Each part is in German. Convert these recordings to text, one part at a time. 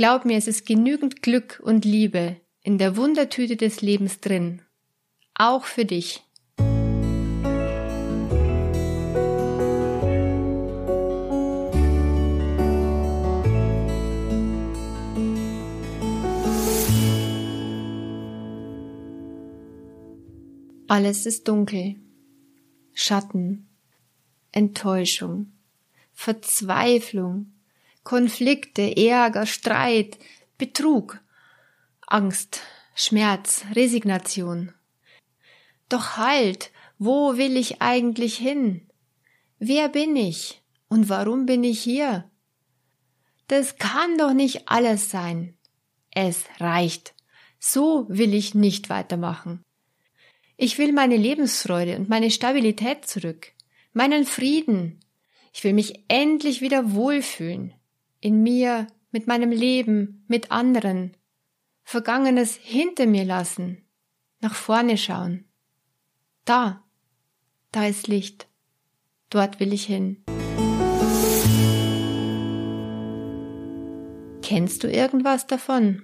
Glaub mir, es ist genügend Glück und Liebe in der Wundertüte des Lebens drin. Auch für dich. Alles ist dunkel. Schatten, Enttäuschung, Verzweiflung, Konflikte, Ärger, Streit, Betrug, Angst, Schmerz, Resignation. Doch halt, wo will ich eigentlich hin? Wer bin ich? Und warum bin ich hier? Das kann doch nicht alles sein. Es reicht. So will ich nicht weitermachen. Ich will meine Lebensfreude und meine Stabilität zurück, meinen Frieden. Ich will mich endlich wieder wohlfühlen. In mir, mit meinem Leben, mit anderen. Vergangenes hinter mir lassen. Nach vorne schauen. Da, da ist Licht. Dort will ich hin. Kennst du irgendwas davon?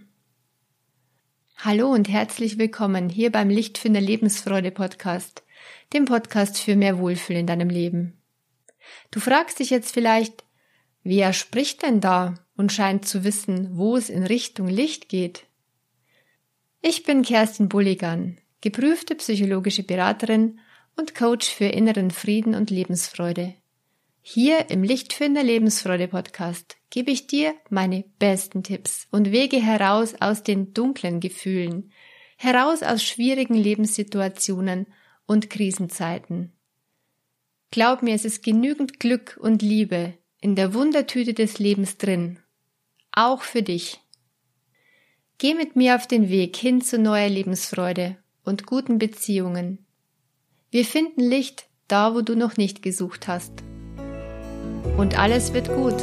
Hallo und herzlich willkommen hier beim Lichtfinder Lebensfreude Podcast, dem Podcast für mehr Wohlfühl in deinem Leben. Du fragst dich jetzt vielleicht, wer spricht denn da und scheint zu wissen, wo es in Richtung Licht geht? Ich bin Kerstin Bulligan, geprüfte psychologische Beraterin und Coach für inneren Frieden und Lebensfreude. Hier im Lichtfinder Lebensfreude Podcast gebe ich dir meine besten Tipps und Wege heraus aus den dunklen Gefühlen, heraus aus schwierigen Lebenssituationen und Krisenzeiten. Glaub mir, es ist genügend Glück und Liebe in der Wundertüte des Lebens drin. Auch für dich. Geh mit mir auf den Weg hin zu neuer Lebensfreude und guten Beziehungen. Wir finden Licht da, wo du noch nicht gesucht hast und alles wird gut.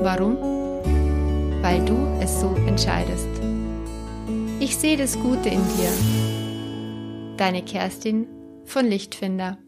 Warum? Weil du es so entscheidest. Ich sehe das Gute in dir. Deine Kerstin von Lichtfinder.